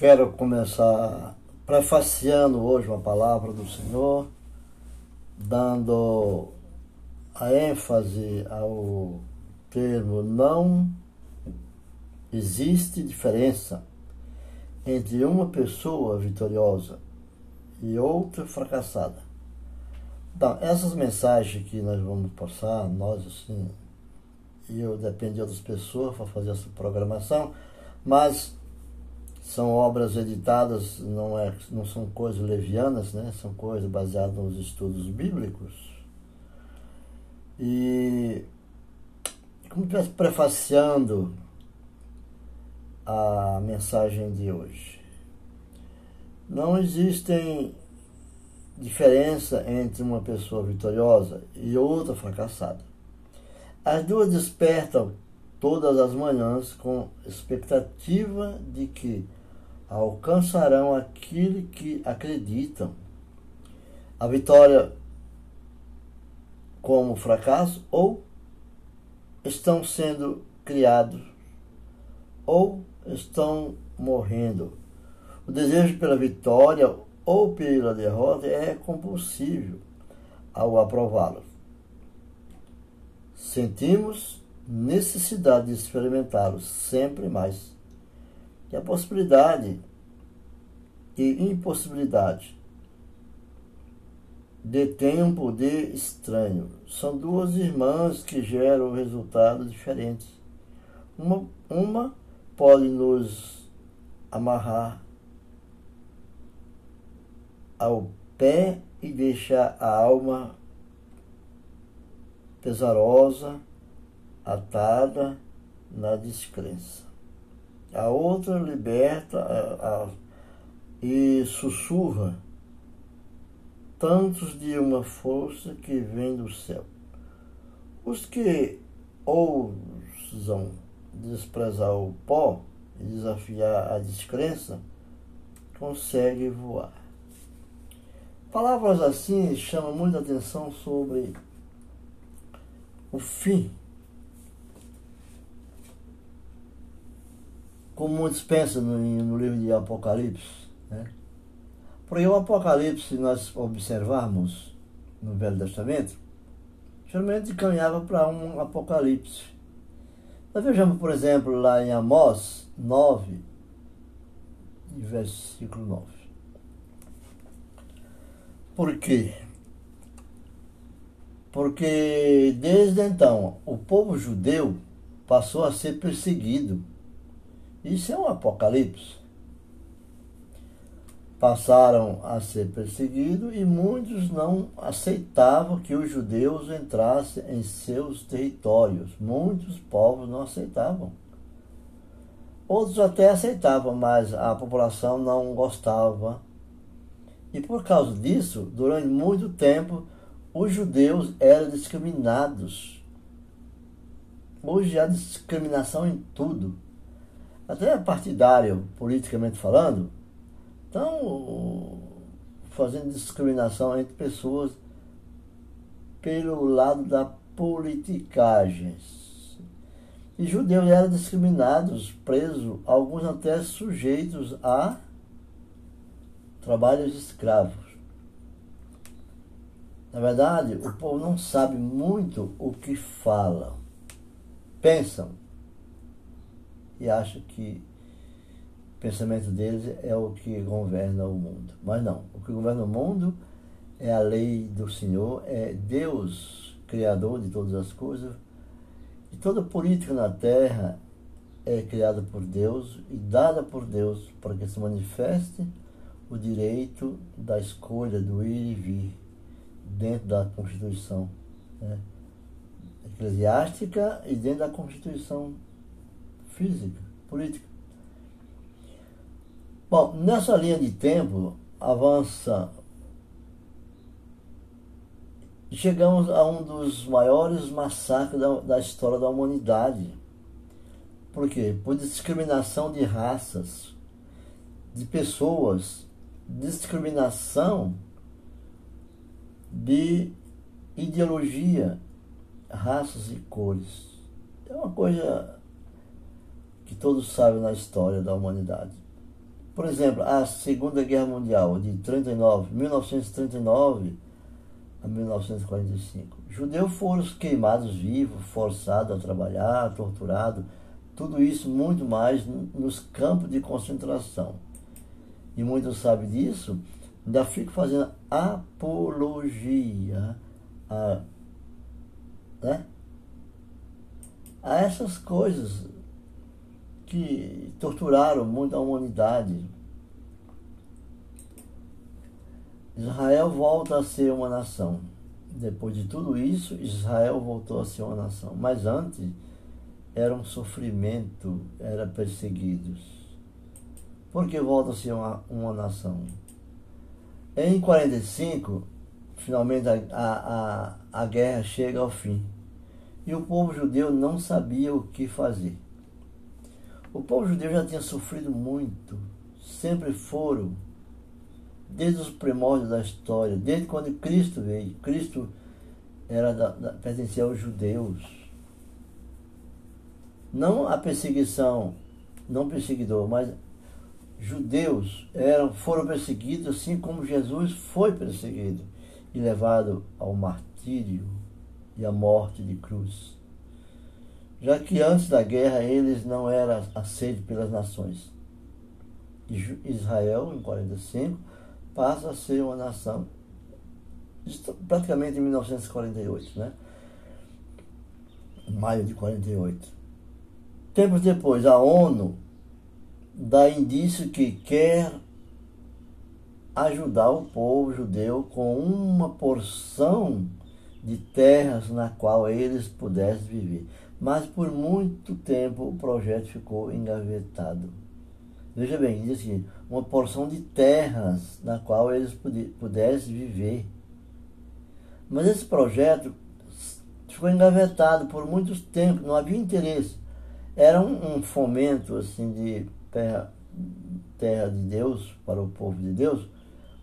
Quero começar prefaciando hoje uma palavra do Senhor, dando a ênfase ao termo não existe diferença entre uma pessoa vitoriosa e outra fracassada. Então, essas mensagens que nós vamos passar, nós assim, eu dependo de outras pessoas para fazer essa programação, mas são obras editadas, não, é, não são coisas levianas, né? são coisas baseadas nos estudos bíblicos. E como estivesse prefaciando a mensagem de hoje. Não existem diferença entre uma pessoa vitoriosa e outra fracassada. As duas despertam todas as manhãs com expectativa de que alcançarão aquilo que acreditam. A vitória como fracasso ou estão sendo criados ou estão morrendo. O desejo pela vitória ou pela derrota é compulsível ao aprová-lo. Sentimos necessidade de experimentá-lo sempre mais. E a possibilidade e impossibilidade detêm um poder estranho. São duas irmãs que geram resultados diferentes. Uma, uma pode nos amarrar ao pé e deixar a alma pesarosa, atada na descrença. A outra liberta a, a, e sussurra tantos de uma força que vem do céu. Os que ousam desprezar o pó e desafiar a descrença conseguem voar. Palavras assim chamam muita atenção sobre o fim. Como muitos pensam no, no livro de Apocalipse. Né? Porque o Apocalipse, se nós observarmos no Velho Testamento, geralmente caminhava para um Apocalipse. Nós vejamos, por exemplo, lá em Amós 9, versículo 9. Por quê? Porque desde então o povo judeu passou a ser perseguido. Isso é um apocalipse. Passaram a ser perseguidos e muitos não aceitavam que os judeus entrassem em seus territórios. Muitos povos não aceitavam. Outros até aceitavam, mas a população não gostava e por causa disso, durante muito tempo, os judeus eram discriminados. Hoje há discriminação em tudo. Até partidário, politicamente falando, estão fazendo discriminação entre pessoas pelo lado da politicagem. E judeus eram discriminados, presos, alguns até sujeitos a trabalhos escravos. Na verdade, o povo não sabe muito o que falam. Pensam e acham que o pensamento deles é o que governa o mundo. Mas não, o que governa o mundo é a lei do Senhor, é Deus, Criador de todas as coisas. E toda política na terra é criada por Deus e dada por Deus para que se manifeste o direito da escolha do ir e vir dentro da Constituição né, eclesiástica e dentro da Constituição física, política. Bom, nessa linha de tempo, avança. Chegamos a um dos maiores massacres da, da história da humanidade. Por quê? Por discriminação de raças, de pessoas discriminação de ideologia, raças e cores. É uma coisa que todos sabem na história da humanidade. Por exemplo, a Segunda Guerra Mundial, de 39, 1939 a 1945. Judeus foram queimados vivos, forçados a trabalhar, torturados, tudo isso muito mais nos campos de concentração. E muitos sabem disso, ainda fico fazendo apologia a, né, a essas coisas que torturaram muito a humanidade. Israel volta a ser uma nação. Depois de tudo isso, Israel voltou a ser uma nação. Mas antes era um sofrimento, era perseguidos. Por que volta a ser uma, uma nação? Em 45, finalmente a, a, a, a guerra chega ao fim. E o povo judeu não sabia o que fazer. O povo judeu já tinha sofrido muito, sempre foram, desde os primórdios da história, desde quando Cristo veio. Cristo era da, da, pertencia aos judeus. Não a perseguição, não perseguidor, mas judeus eram, foram perseguidos assim como Jesus foi perseguido e levado ao martírio e à morte de cruz já que antes da guerra eles não eram aceitos pelas nações. Israel, em 45, passa a ser uma nação, praticamente em 1948, né? Maio de 48. Tempos depois, a ONU dá indício que quer ajudar o povo judeu com uma porção de terras na qual eles pudessem viver mas por muito tempo o projeto ficou engavetado. Veja bem, diz assim, uma porção de terras na qual eles pudessem viver. Mas esse projeto ficou engavetado por muito tempo, não havia interesse. Era um, um fomento assim de terra, terra de Deus para o povo de Deus,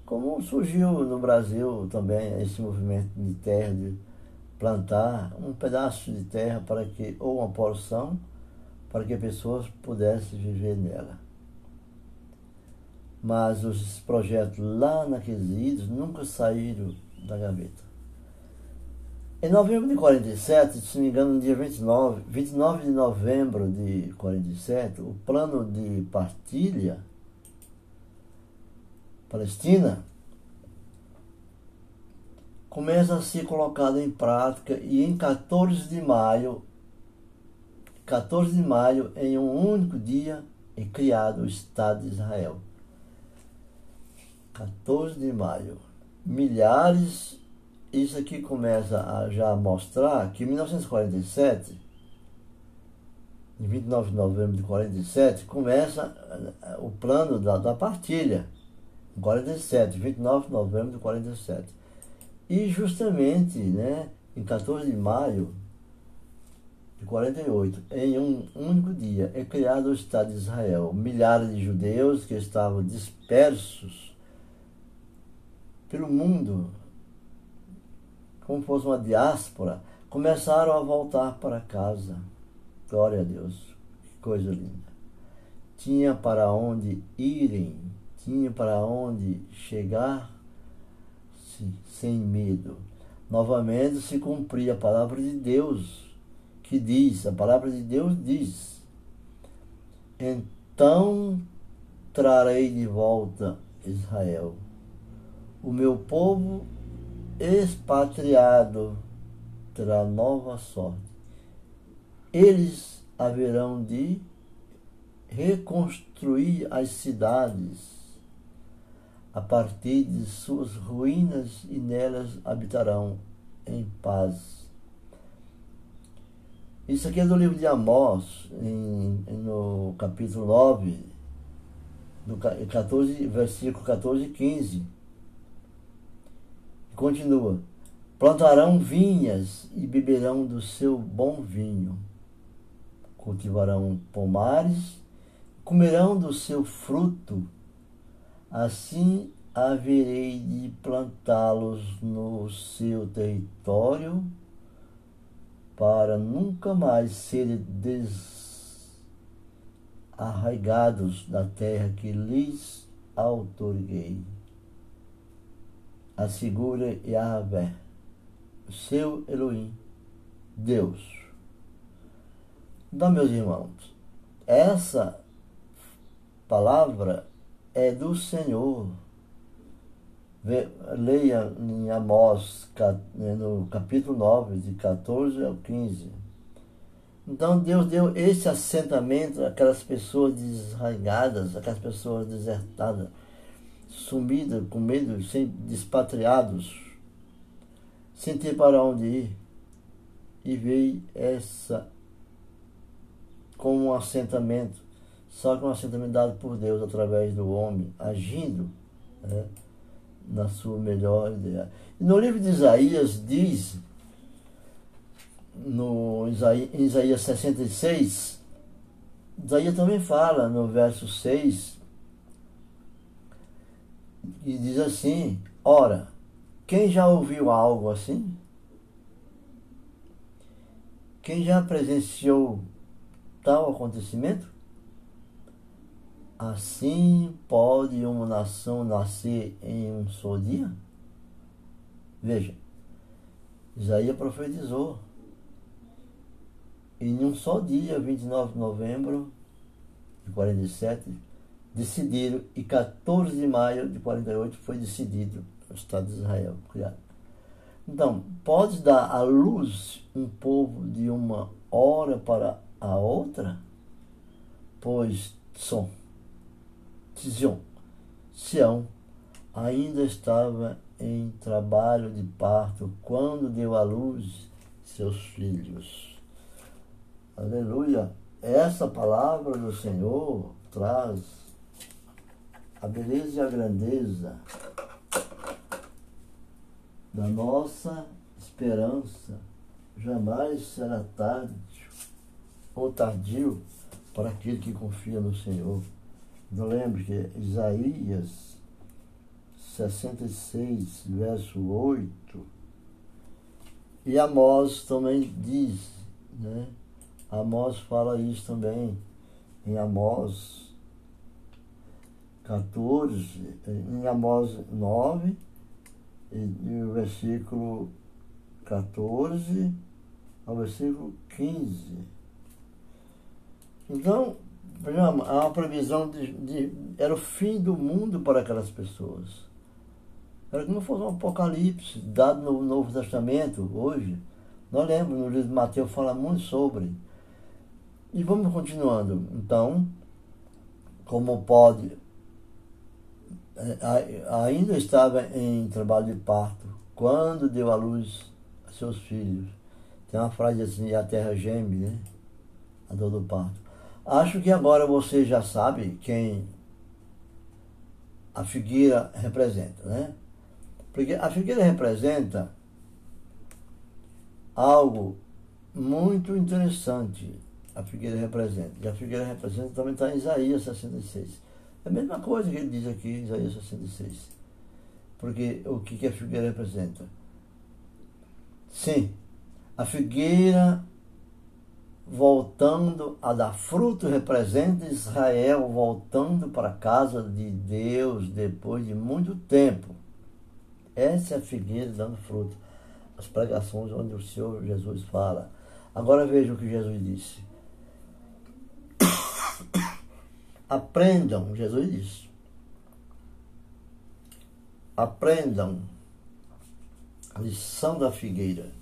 como surgiu no Brasil também esse movimento de terra de plantar um pedaço de terra para que, ou uma porção, para que pessoas pudessem viver nela. Mas os projetos lá naqueles idos nunca saíram da gaveta. Em novembro de 47, se não me engano, no dia 29, 29 de novembro de 47, o plano de partilha Palestina começa a ser colocado em prática e em 14 de maio, 14 de maio, em um único dia, é criado o Estado de Israel. 14 de maio. Milhares, isso aqui começa a já mostrar que em 1947, em 29 de novembro de 47, começa eh, o plano da, da partilha. Em 47, 29 de novembro de 47. E justamente, né, em 14 de maio de 48, em um único dia, é criado o Estado de Israel. Milhares de judeus que estavam dispersos pelo mundo, como fosse uma diáspora, começaram a voltar para casa. Glória a Deus, que coisa linda. Tinha para onde irem, tinha para onde chegar sem medo. Novamente se cumpria a palavra de Deus, que diz, a palavra de Deus diz: Então trarei de volta Israel, o meu povo expatriado terá nova sorte. Eles haverão de reconstruir as cidades a partir de suas ruínas e nelas habitarão em paz. Isso aqui é do livro de Amós, em, no capítulo 9, do 14, versículo 14 e 15. Continua: Plantarão vinhas e beberão do seu bom vinho, cultivarão pomares, comerão do seu fruto Assim haverei de plantá-los no seu território para nunca mais serem arraigados da terra que lhes autorguei. Assegura Yahvé, seu Elohim, Deus. Então, meus irmãos, essa palavra é do Senhor. Leia em Amós, no capítulo 9, de 14 ao 15. Então Deus deu esse assentamento àquelas pessoas desarraigadas, aquelas pessoas desertadas, sumidas, com medo, sem despatriados, sem ter para onde ir. E veio essa como um assentamento, só que um assentamento dado por Deus através do homem, agindo né, na sua melhor ideia. No livro de Isaías diz no Isaías, Isaías 66, Isaías também fala no verso 6, e diz assim: Ora, quem já ouviu algo assim? Quem já presenciou tal acontecimento? Assim pode uma nação nascer em um só dia? Veja, Isaías profetizou em um só dia, 29 de novembro de 47, decidiram, e 14 de maio de 48 foi decidido o Estado de Israel criado. Então, pode dar à luz um povo de uma hora para a outra? Pois som, Sion, Sião ainda estava em trabalho de parto quando deu à luz seus filhos. Aleluia. Essa palavra do Senhor traz a beleza e a grandeza da nossa esperança. Jamais será tarde ou tardio para aquele que confia no Senhor. Não lembre que Isaías 66, verso 8, e Amós também diz, né? Amós fala isso também em Amós 14, em Amós 9, e, e versículo 14 ao versículo 15. Então, há uma previsão de, de, Era o fim do mundo para aquelas pessoas. Era como fosse um apocalipse dado no Novo Testamento hoje. Nós lembramos, no livro de Mateus fala muito sobre e vamos continuando. Então, como pode, é, ainda estava em trabalho de parto quando deu à luz seus filhos. Tem uma frase assim, a terra geme, né? A dor do parto. Acho que agora você já sabe quem a figueira representa, né? Porque a figueira representa algo muito interessante a figueira representa. E a figueira representa também está em Isaías 66. É a mesma coisa que ele diz aqui em Isaías 66. Porque o que, que a figueira representa? Sim, a figueira voltando a dar fruto representa Israel voltando para a casa de Deus depois de muito tempo. Essa é a figueira dando fruto. As pregações onde o Senhor Jesus fala. Agora veja o que Jesus disse. Aprendam, Jesus disse. Aprendam a lição da figueira.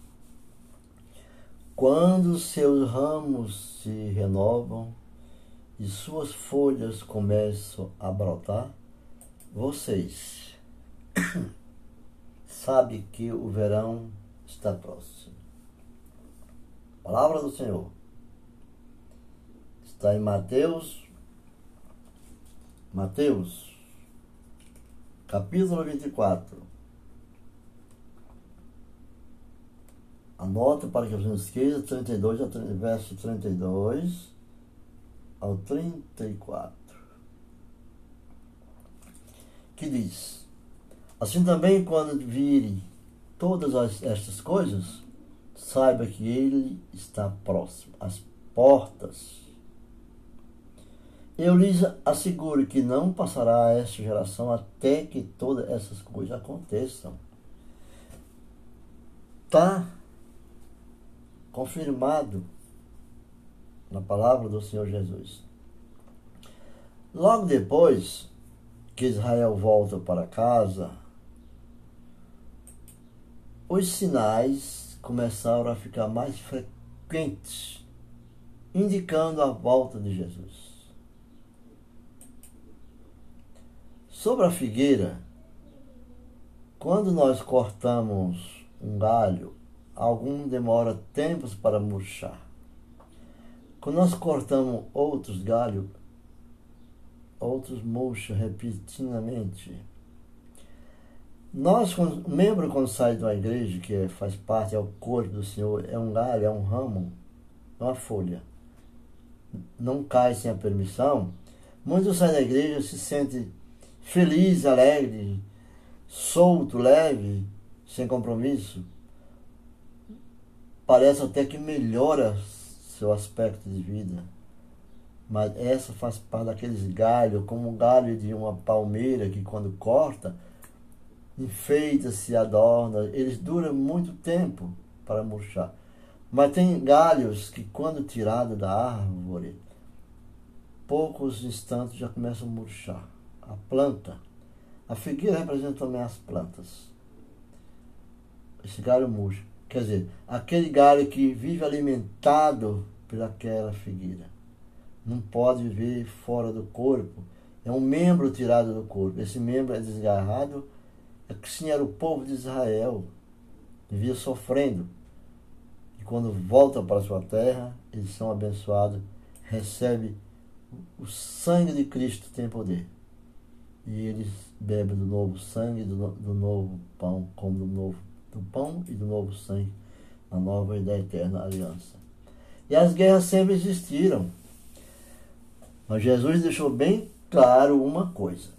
Quando seus ramos se renovam e suas folhas começam a brotar, vocês sabem que o verão está próximo. Palavra do Senhor. Está em Mateus Mateus, capítulo 24. Anota para que você não esqueça, 32, verso 32 ao 34. Que diz: Assim também, quando vire todas estas coisas, saiba que ele está próximo, às portas Eu lhes asseguro que não passará esta geração até que todas essas coisas aconteçam. Está confirmado na palavra do Senhor Jesus. Logo depois que Israel volta para casa, os sinais começaram a ficar mais frequentes, indicando a volta de Jesus. Sobre a figueira, quando nós cortamos um galho, algum demora tempos para murchar. Quando nós cortamos outros galhos, outros murcham repetidamente. Nós, o membro quando sai de uma igreja, que faz parte, é o corpo do Senhor, é um galho, é um ramo, é uma folha. Não cai sem a permissão. Muitos saem da igreja se sentem feliz, alegre, solto, leve, sem compromisso. Parece até que melhora seu aspecto de vida. Mas essa faz parte daqueles galhos, como o galho de uma palmeira que quando corta, enfeita-se, adorna. Eles duram muito tempo para murchar. Mas tem galhos que quando tirado da árvore, poucos instantes já começam a murchar a planta. A figueira representa também as plantas. Esse galho murcho. Quer dizer, aquele galho que vive alimentado pelaquela figueira. Não pode viver fora do corpo. É um membro tirado do corpo. Esse membro é desgarrado. É que sim era o povo de Israel. Vivia sofrendo. E quando volta para sua terra, eles são abençoados. Recebe o sangue de Cristo tem poder e eles bebem do novo sangue, do, do novo pão, como do novo do pão e do novo sangue, a nova e da eterna aliança. E as guerras sempre existiram. Mas Jesus deixou bem claro uma coisa: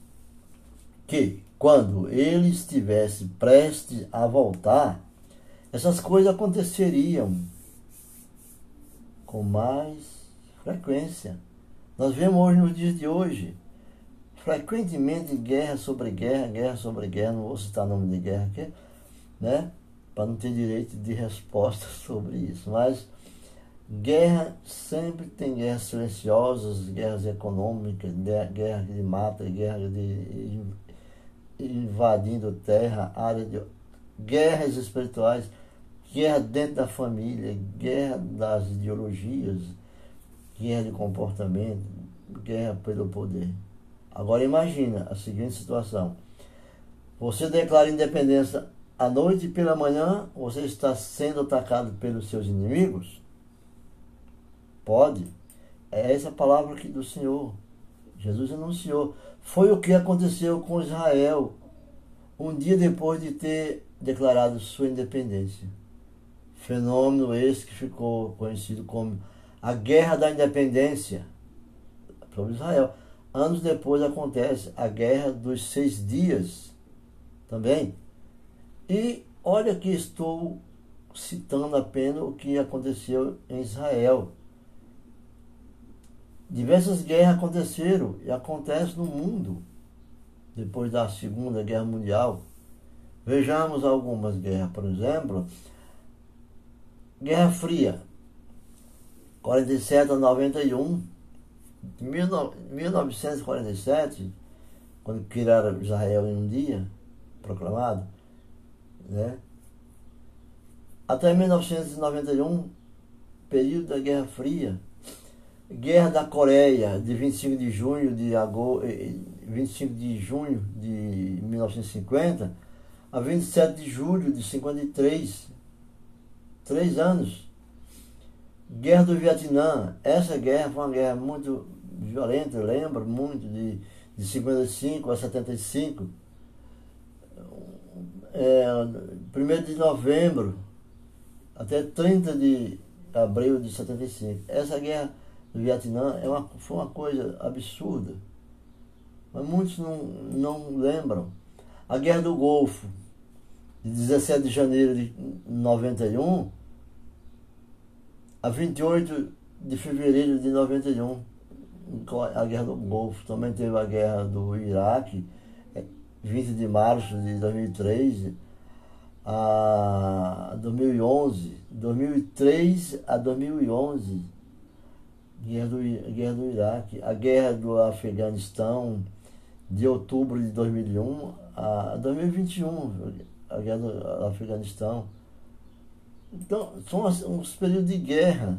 que quando ele estivesse prestes a voltar, essas coisas aconteceriam com mais frequência. Nós vemos hoje nos dias de hoje frequentemente guerra sobre guerra, guerra sobre guerra, não vou citar nome de guerra aqui, né? Para não ter direito de resposta sobre isso. Mas guerra sempre tem guerras silenciosas, guerras econômicas, guerra de mata, guerra de invadindo terra, área de guerras espirituais, guerra dentro da família, guerra das ideologias, guerra de comportamento, guerra pelo poder. Agora imagina a seguinte situação. Você declara independência à noite e pela manhã você está sendo atacado pelos seus inimigos? Pode. É essa palavra aqui do Senhor. Jesus anunciou. Foi o que aconteceu com Israel um dia depois de ter declarado sua independência. Fenômeno esse que ficou conhecido como a Guerra da Independência sobre Israel. Anos depois acontece a Guerra dos Seis Dias também. E olha que estou citando apenas o que aconteceu em Israel. Diversas guerras aconteceram e acontecem no mundo depois da Segunda Guerra Mundial. Vejamos algumas guerras, por exemplo, Guerra Fria, 47 a 91 em 1947, quando criaram Israel em um dia, proclamado, né? até 1991, período da Guerra Fria, Guerra da Coreia, de 25 de junho de agosto, 25 de junho de 1950 a 27 de julho de 53, três anos. Guerra do Vietnã, essa guerra foi uma guerra muito violenta, lembro muito, de, de 55 a 75. É, 1 de novembro até 30 de abril de 75. Essa guerra do Vietnã é uma, foi uma coisa absurda. Mas muitos não, não lembram. A Guerra do Golfo, de 17 de janeiro de 91 a 28 de fevereiro de 91 a guerra do Golfo, também teve a guerra do Iraque, 20 é, de março de 2003 a 2011, 2003 a 2011, guerra do, guerra do Iraque, a guerra do Afeganistão, de outubro de 2001 a 2021, a guerra do Afeganistão. Então, são uns períodos de guerra.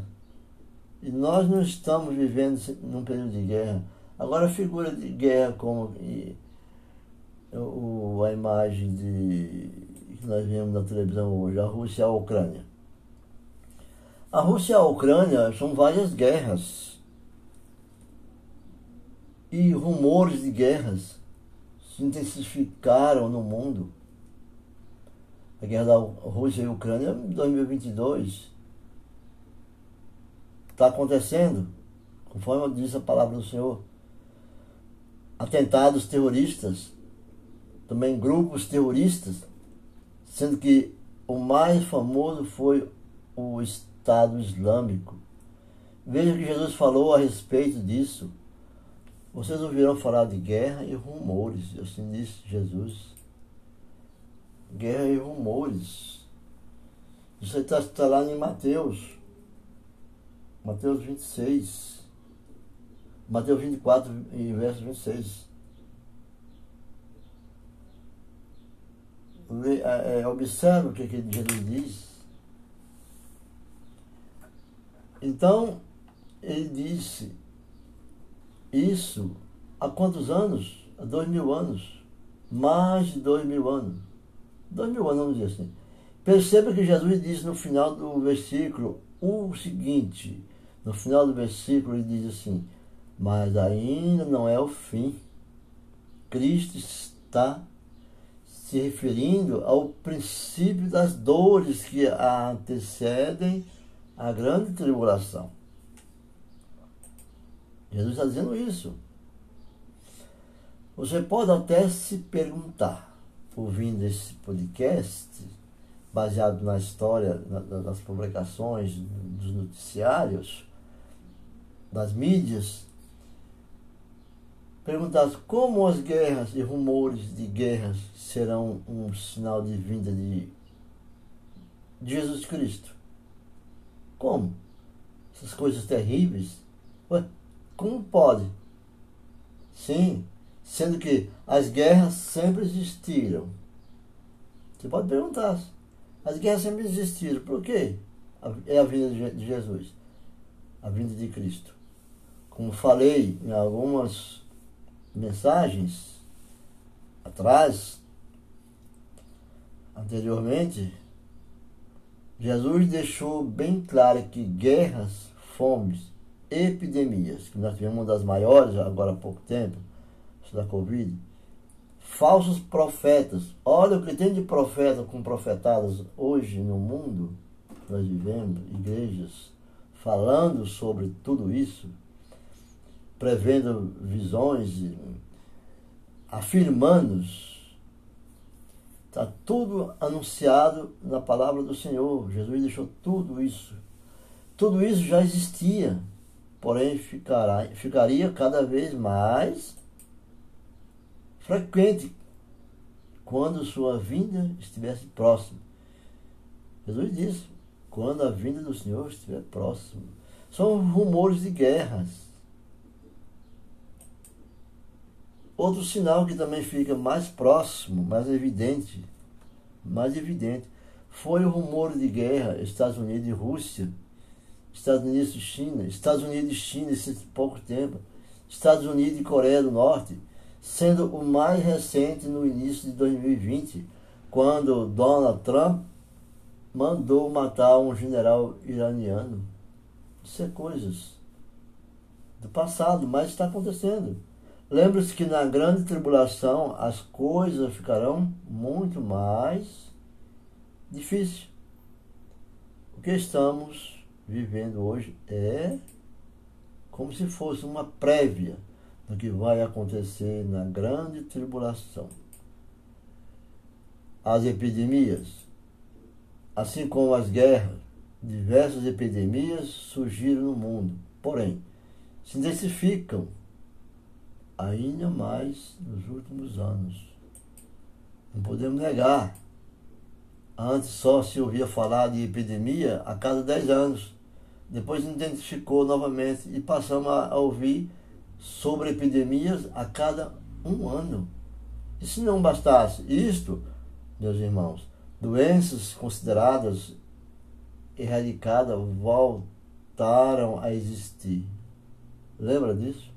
E nós não estamos vivendo num período de guerra. Agora, a figura de guerra, como o, a imagem de, que nós vemos na televisão hoje, a Rússia e a Ucrânia. A Rússia e a Ucrânia são várias guerras. E rumores de guerras se intensificaram no mundo. A guerra da Rússia e Ucrânia em 2022 está acontecendo, conforme diz a palavra do Senhor. Atentados terroristas, também grupos terroristas, sendo que o mais famoso foi o Estado Islâmico. Veja que Jesus falou a respeito disso. Vocês ouviram falar de guerra e rumores, assim disse Jesus. Guerra e rumores. Isso está tá lá em Mateus. Mateus 26. Mateus 24, verso 26. É, é, observa o que, que Jesus diz. Então, ele disse isso há quantos anos? Há dois mil anos. Mais de dois mil anos. Dois mil anos, vamos dizer assim. Perceba que Jesus disse no final do versículo o seguinte: no final do versículo ele diz assim: Mas ainda não é o fim. Cristo está se referindo ao princípio das dores que antecedem a grande tribulação. Jesus está dizendo isso. Você pode até se perguntar, ouvindo esse podcast, baseado na história, nas publicações, dos noticiários, das mídias, perguntasse como as guerras e rumores de guerras serão um sinal de vinda de, Jesus Cristo. Como? Essas coisas terríveis? Ué, como pode? Sim, sendo que as guerras sempre existiram. Você pode perguntar. As guerras sempre existiram. Por quê? É a vinda de Jesus. A vinda de Cristo como falei em algumas mensagens atrás, anteriormente, Jesus deixou bem claro que guerras, fomes, epidemias, que nós tivemos uma das maiores agora há pouco tempo, da Covid, falsos profetas. Olha o que tem de profeta com profetadas hoje no mundo, nós vivemos, igrejas, falando sobre tudo isso prevendo visões, afirmando. Está tudo anunciado na palavra do Senhor. Jesus deixou tudo isso. Tudo isso já existia, porém ficará, ficaria cada vez mais frequente quando sua vinda estivesse próxima. Jesus disse: quando a vinda do Senhor estiver próxima. São rumores de guerras Outro sinal que também fica mais próximo, mais evidente, mais evidente, foi o rumor de guerra Estados Unidos e Rússia, Estados Unidos e China, Estados Unidos e China esse pouco tempo, Estados Unidos e Coreia do Norte, sendo o mais recente no início de 2020, quando Donald Trump mandou matar um general iraniano. Isso é coisas do passado, mas está acontecendo. Lembre-se que na grande tribulação as coisas ficarão muito mais difíceis. O que estamos vivendo hoje é como se fosse uma prévia do que vai acontecer na grande tribulação. As epidemias, assim como as guerras, diversas epidemias surgiram no mundo. Porém, se intensificam ainda mais nos últimos anos. Não podemos negar. Antes só se ouvia falar de epidemia a cada 10 anos. Depois identificou novamente e passamos a ouvir sobre epidemias a cada um ano. E se não bastasse isto, meus irmãos, doenças consideradas erradicadas voltaram a existir. Lembra disso?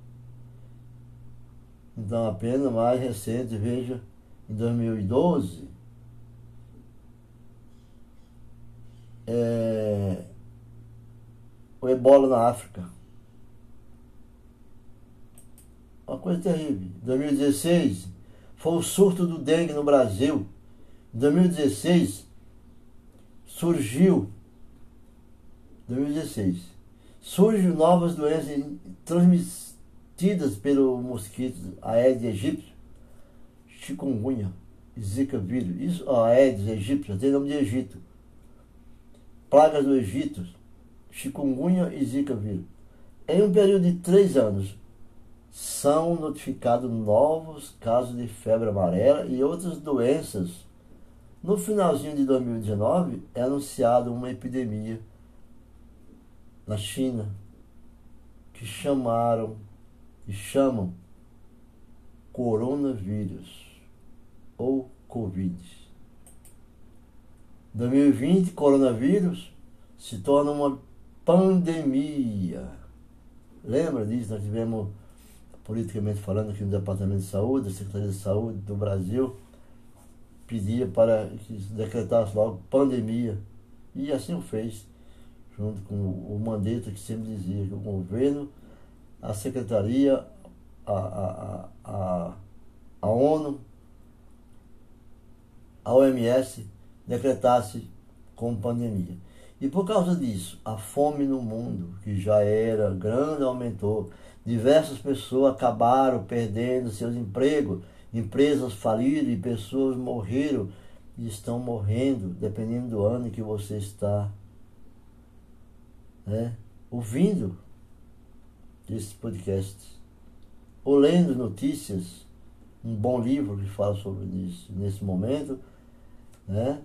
Então, apenas mais recente, veja, em 2012, é, o ebola na África. Uma coisa terrível. Em 2016, foi o surto do dengue no Brasil. Em 2016, surgiu. 2016, surgem novas doenças transmitidas pelo mosquito Aedes aegypti, chikungunya, zika vírus. Isso, Aedes aegypti, tem nome de Egito. Pragas do Egito, chikungunya e zika vírus. Em um período de três anos, são notificados novos casos de febre amarela e outras doenças. No finalzinho de 2019, é anunciada uma epidemia na China que chamaram e chamam coronavírus ou Covid. 2020, coronavírus se torna uma pandemia. Lembra disso? Nós tivemos politicamente falando, aqui no Departamento de Saúde, a Secretaria de Saúde do Brasil pedia para que se decretasse logo pandemia. E assim o fez, junto com o Mandetta, que sempre dizia que o governo, a Secretaria, a, a, a, a ONU, a OMS decretasse como pandemia. E por causa disso, a fome no mundo, que já era grande, aumentou. Diversas pessoas acabaram perdendo seus empregos, empresas faliram e pessoas morreram e estão morrendo, dependendo do ano que você está né, ouvindo esses podcasts, ou lendo notícias, um bom livro que fala sobre isso nesse momento, né?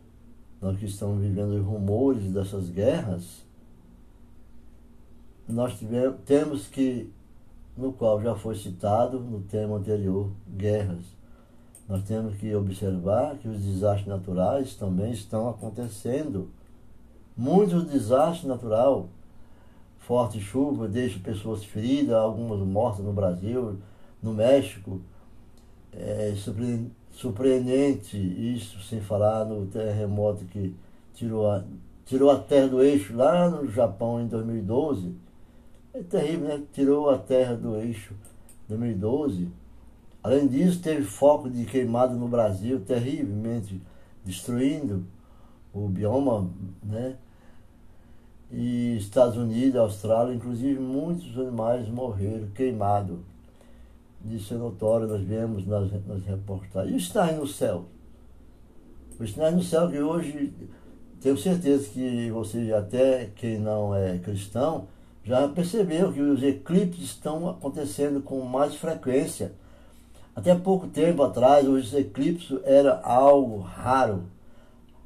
Nós que estamos vivendo os rumores dessas guerras, nós tivemos, temos que no qual já foi citado no tema anterior, guerras. Nós temos que observar que os desastres naturais também estão acontecendo. Muitos desastres naturais, forte chuva, deixam pessoas feridas, algumas mortas no Brasil, no México. É surpreendente isso, sem falar no terremoto que tirou a, tirou a terra do eixo lá no Japão em 2012 é terrível, né? Tirou a terra do eixo 2012. Além disso, teve foco de queimada no Brasil, terrivelmente destruindo o bioma, né? E Estados Unidos, Austrália, inclusive muitos animais morreram queimados. Isso é notório, nós vemos nas, nas reportagens. E os sinais no céu? Os sinais no céu que hoje, tenho certeza que você, até quem não é cristão, já percebeu que os eclipses estão acontecendo com mais frequência. Até pouco tempo atrás, os eclipses era algo raro.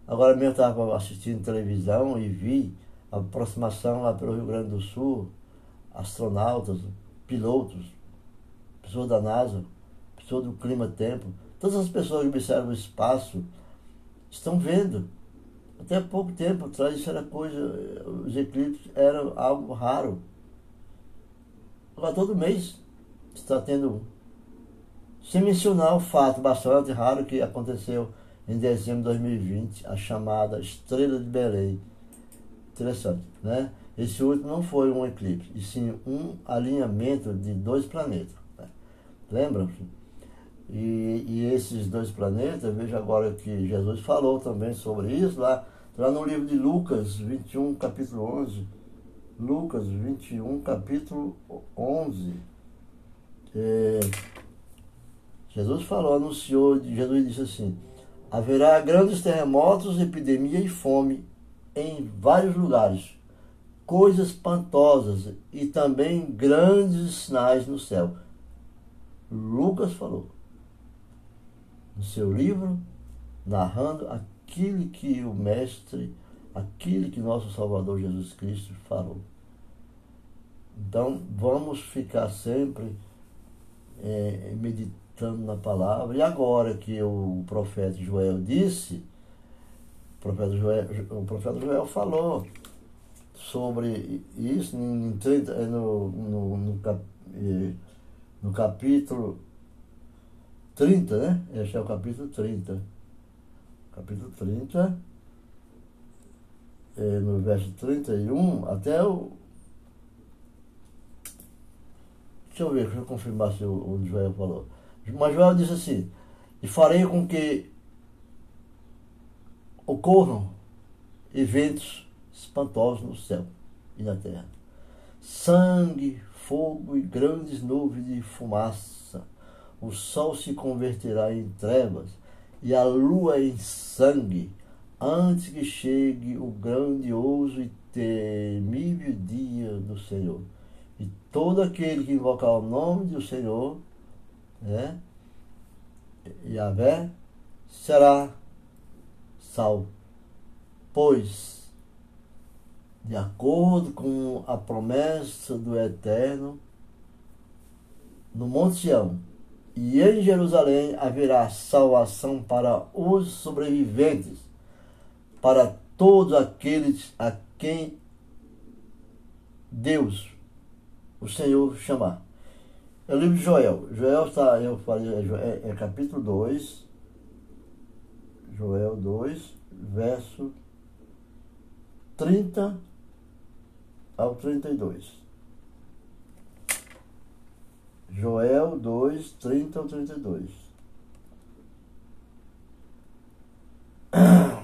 Agora mesmo estava assistindo televisão e vi aproximação lá pelo Rio Grande do Sul, astronautas, pilotos, pessoas da NASA, pessoas do clima-tempo, todas as pessoas que observam o espaço estão vendo até pouco tempo atrás isso era coisa, os eclipses eram algo raro. Agora todo mês está tendo. Sem mencionar o fato bastante raro que aconteceu em dezembro de 2020, a chamada Estrela de Belém. Interessante, né? Esse último não foi um eclipse, e sim um alinhamento de dois planetas. Né? Lembram-se? E, e, esses dois planetas, veja agora que Jesus falou também sobre isso lá, lá no livro de Lucas 21, capítulo 11. Lucas 21, capítulo 11. É, Jesus falou, anunciou, Jesus disse assim: haverá grandes terremotos, epidemia e fome em vários lugares, coisas espantosas e também grandes sinais no céu. Lucas falou no seu livro, narrando aquilo que o Mestre, aquilo que nosso Salvador Jesus Cristo falou. Então, vamos ficar sempre é, meditando na palavra. E agora que o profeta Joel disse, o profeta Joel, o profeta Joel falou sobre isso em 30, no, no, no, cap, no capítulo 30, né? Este é o capítulo 30. Capítulo 30, é, no verso 31, até o. Deixa eu ver, deixa eu confirmar se o, o Joel falou. Mas Joel disse assim: E farei com que ocorram eventos espantosos no céu e na terra. Sangue, fogo e grandes nuvens de fumaça. O sol se converterá em trevas e a lua em sangue, antes que chegue o grandioso e temível dia do Senhor. E todo aquele que invocar o nome do Senhor, né, Yahvé, será salvo. Pois de acordo com a promessa do Eterno, no Monte Sião e em Jerusalém haverá salvação para os sobreviventes, para todos aqueles a quem Deus, o Senhor, chamar. É o livro de Joel. Joel está, eu falei, é, é capítulo 2, Joel 2, verso 30 ao 32. Joel 2, 30 ao 32.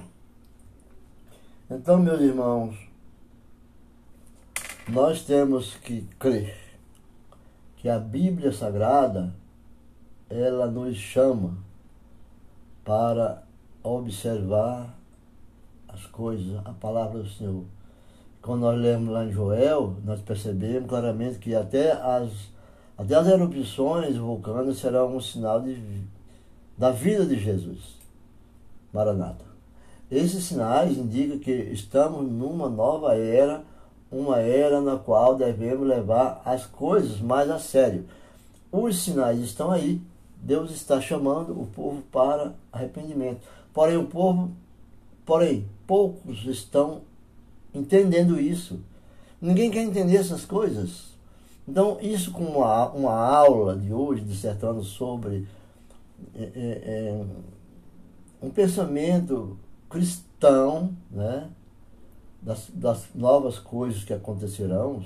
Então, meus irmãos, nós temos que crer que a Bíblia Sagrada ela nos chama para observar as coisas, a palavra do Senhor quando nós lemos lá em Joel, nós percebemos claramente que até as, até as erupções vulcânicas serão um sinal de, da vida de Jesus. Maranata. Esses sinais indicam que estamos numa nova era, uma era na qual devemos levar as coisas mais a sério. Os sinais estão aí. Deus está chamando o povo para arrependimento. Porém, o povo, porém, poucos estão entendendo isso. Ninguém quer entender essas coisas. Então, isso com uma, uma aula de hoje, dissertando sobre é, é, é, um pensamento cristão, né? Das, das novas coisas que acontecerão.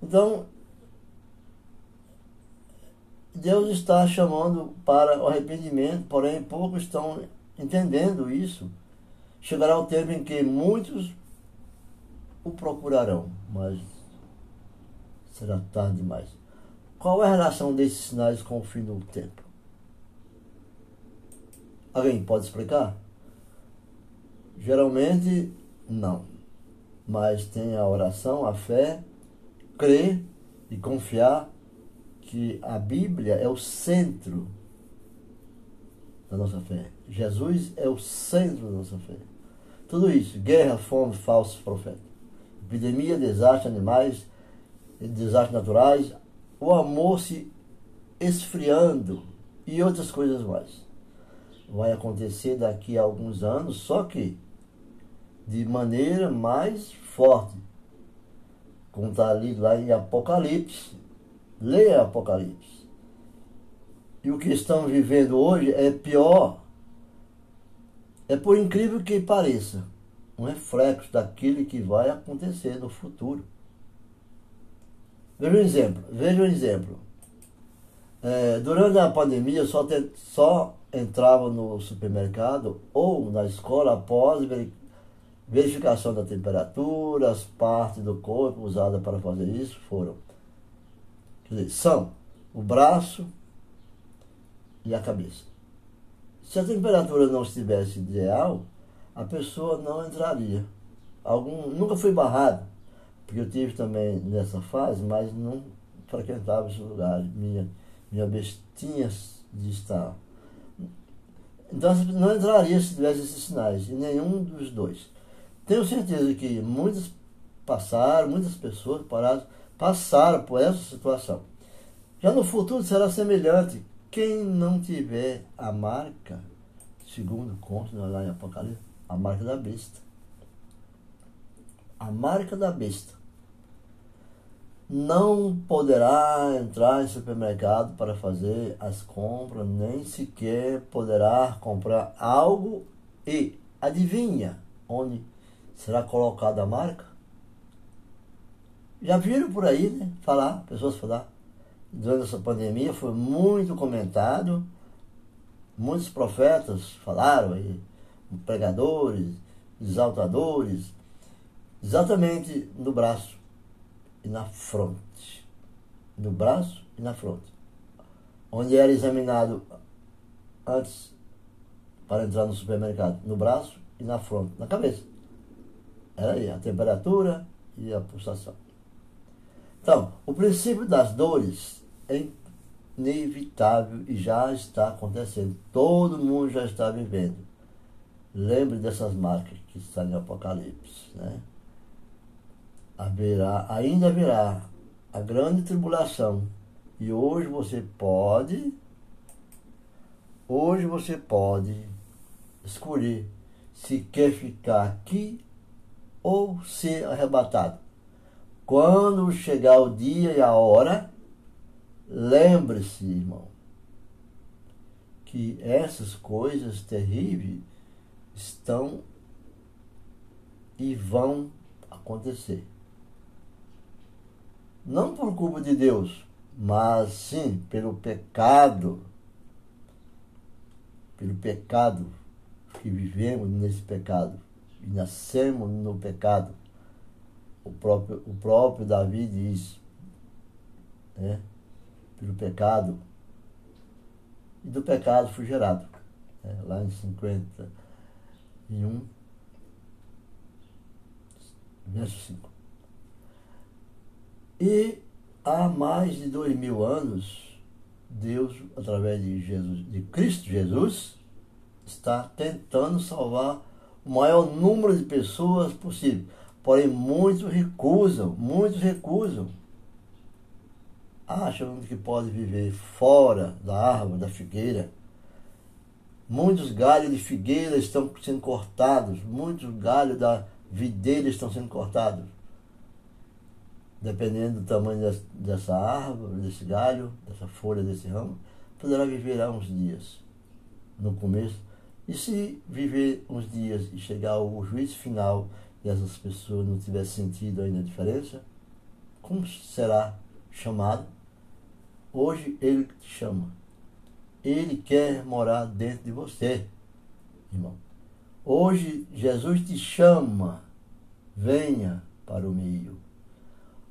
Então, Deus está chamando para o arrependimento, porém poucos estão entendendo isso. Chegará o tempo em que muitos o procurarão, mas será tarde demais. Qual é a relação desses sinais com o fim do tempo? Alguém pode explicar? Geralmente, não. Mas tem a oração, a fé, crer e confiar que a Bíblia é o centro da nossa fé. Jesus é o centro da nossa fé. Tudo isso, guerra, fome, falsos profetas epidemia, desastres animais, desastres naturais, o amor se esfriando e outras coisas mais. Vai acontecer daqui a alguns anos, só que de maneira mais forte. Como está ali lá em Apocalipse. Leia Apocalipse. E o que estamos vivendo hoje é pior. É por incrível que pareça um reflexo daquilo que vai acontecer no futuro. Veja um exemplo. Veja um exemplo. É, durante a pandemia, só, te, só entrava no supermercado ou na escola após verificação da temperatura, as partes do corpo usadas para fazer isso foram. Dizer, são o braço e a cabeça. Se a temperatura não estivesse ideal, a pessoa não entraria. Algum, nunca foi barrado. Porque eu tive também nessa fase, mas não frequentava esse lugar. Minha, minha bestinha de estar. Então não entraria se tivesse esses sinais, e nenhum dos dois. Tenho certeza que muitas passaram, muitas pessoas pararam, passaram por essa situação. Já no futuro será semelhante. Quem não tiver a marca, segundo consta lá em Apocalipse, a marca da besta. A marca da besta. Não poderá entrar em supermercado para fazer as compras, nem sequer poderá comprar algo e adivinha onde será colocada a marca? Já viram por aí, né? Falar, pessoas falar. Durante essa pandemia foi muito comentado. Muitos profetas falaram pregadores, exaltadores, exatamente no braço e na fronte. No braço e na fronte. Onde era examinado antes para entrar no supermercado, no braço e na fronte, na cabeça. Era aí a temperatura e a pulsação. Então, o princípio das dores é inevitável e já está acontecendo. Todo mundo já está vivendo. Lembre dessas marcas que estão no Apocalipse. Né? Haverá, ainda haverá a grande tribulação. E hoje você pode, hoje você pode escolher se quer ficar aqui ou ser arrebatado. Quando chegar o dia e a hora, lembre-se, irmão, que essas coisas terríveis estão e vão acontecer. Não por culpa de Deus, mas sim pelo pecado, pelo pecado que vivemos nesse pecado e nascemos no pecado. O próprio, o próprio Davi diz, né? Pelo pecado, e do pecado fui gerado. Né? Lá em 51, verso 5. E há mais de dois mil anos, Deus, através de Jesus, de Cristo Jesus, está tentando salvar o maior número de pessoas possível. Porém, muitos recusam, muitos recusam. Acham que pode viver fora da árvore, da figueira. Muitos galhos de figueira estão sendo cortados, muitos galhos da videira estão sendo cortados. Dependendo do tamanho dessa árvore, desse galho, dessa folha, desse ramo, poderá viver há uns dias. No começo, e se viver uns dias e chegar ao juízo final e essas pessoas não tiverem sentido ainda a diferença, como será chamado? Hoje ele te chama. Ele quer morar dentro de você, irmão. Hoje Jesus te chama. Venha para o meio.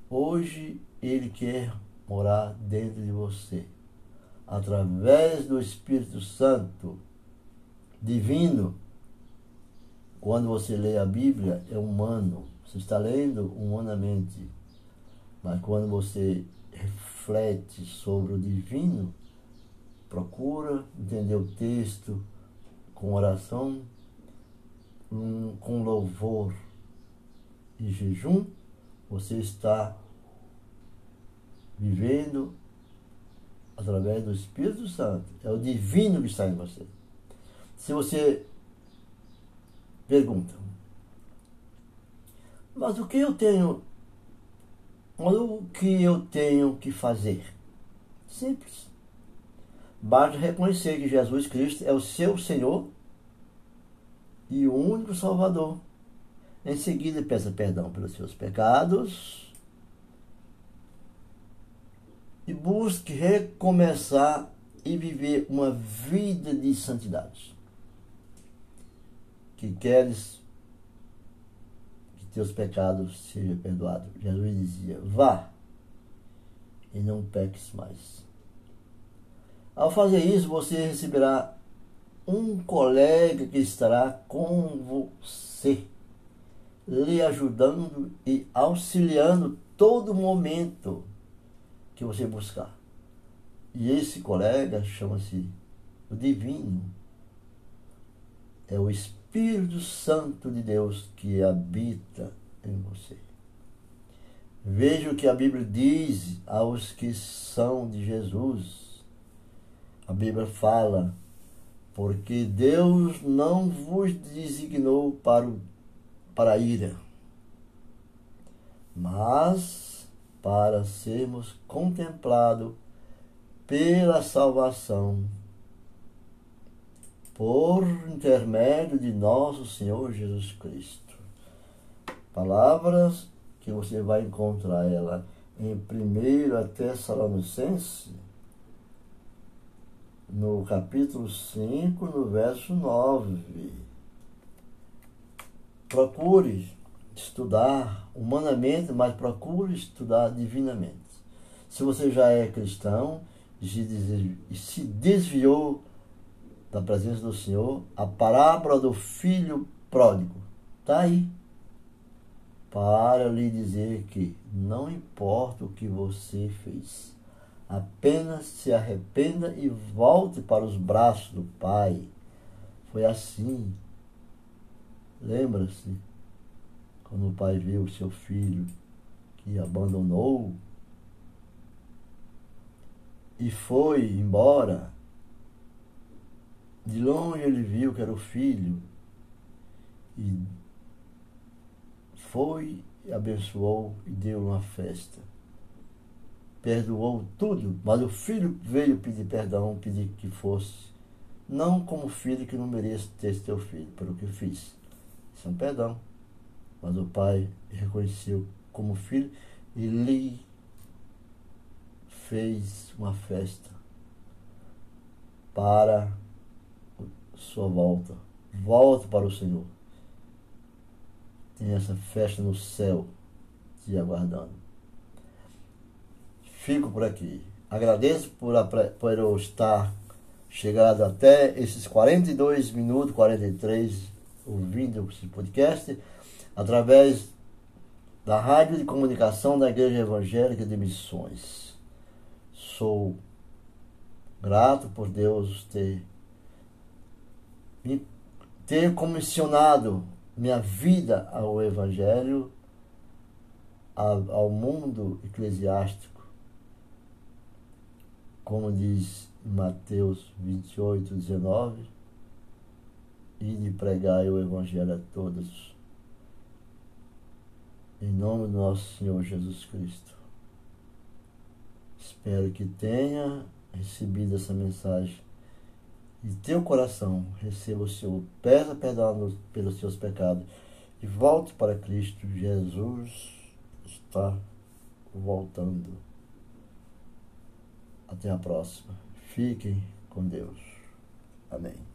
Hoje ele quer morar dentro de você. Através do Espírito Santo divino. Quando você lê a Bíblia, é humano. Você está lendo humanamente. Mas quando você reflete sobre o divino, procura entender o texto com oração, com louvor e jejum, você está vivendo através do Espírito Santo. É o divino que está em você. Se você pergunta, mas o que eu tenho, o que eu tenho que fazer? Simples. Basta reconhecer que Jesus Cristo é o seu Senhor e o único Salvador. Em seguida, peça perdão pelos seus pecados e busque recomeçar e viver uma vida de santidade que queres que teus pecados sejam perdoados. Jesus dizia: vá e não peques mais. Ao fazer isso, você receberá um colega que estará com você. lhe ajudando e auxiliando todo momento que você buscar. E esse colega chama-se o Divino. É o Espírito Santo de Deus que habita em você. Veja o que a Bíblia diz aos que são de Jesus. A Bíblia fala, porque Deus não vos designou para, o, para a ira, mas para sermos contemplados pela salvação por intermédio de nosso Senhor Jesus Cristo. Palavras que você vai encontrar ela em 1 Tessalonicense, no capítulo 5, no verso 9. Procure estudar humanamente, mas procure estudar divinamente. Se você já é cristão e se desviou da presença do Senhor, a parábola do filho pródigo está aí para lhe dizer que não importa o que você fez, apenas se arrependa e volte para os braços do Pai. Foi assim. Lembra-se quando o pai viu o seu filho que abandonou e foi embora. De longe ele viu que era o filho e foi, abençoou e deu uma festa. Perdoou tudo, mas o filho veio pedir perdão, pedir que fosse, não como filho que não mereça ter teu filho, pelo que fiz. Isso é um perdão. Mas o pai reconheceu como filho e lhe fez uma festa para sua volta. Volta para o Senhor tem essa festa no céu te aguardando. Fico por aqui. Agradeço por, por eu estar chegado até esses 42 minutos, 43, ouvindo esse podcast, através da Rádio de Comunicação da Igreja Evangélica de Missões. Sou grato por Deus ter me ter comissionado minha vida ao Evangelho, ao mundo eclesiástico, como diz Mateus 28, 19, e de pregar o Evangelho a todos. Em nome do nosso Senhor Jesus Cristo. Espero que tenha recebido essa mensagem e teu coração receba o Senhor, peça perdão pelos seus pecados e volte para Cristo. Jesus está voltando. Até a próxima. Fiquem com Deus. Amém.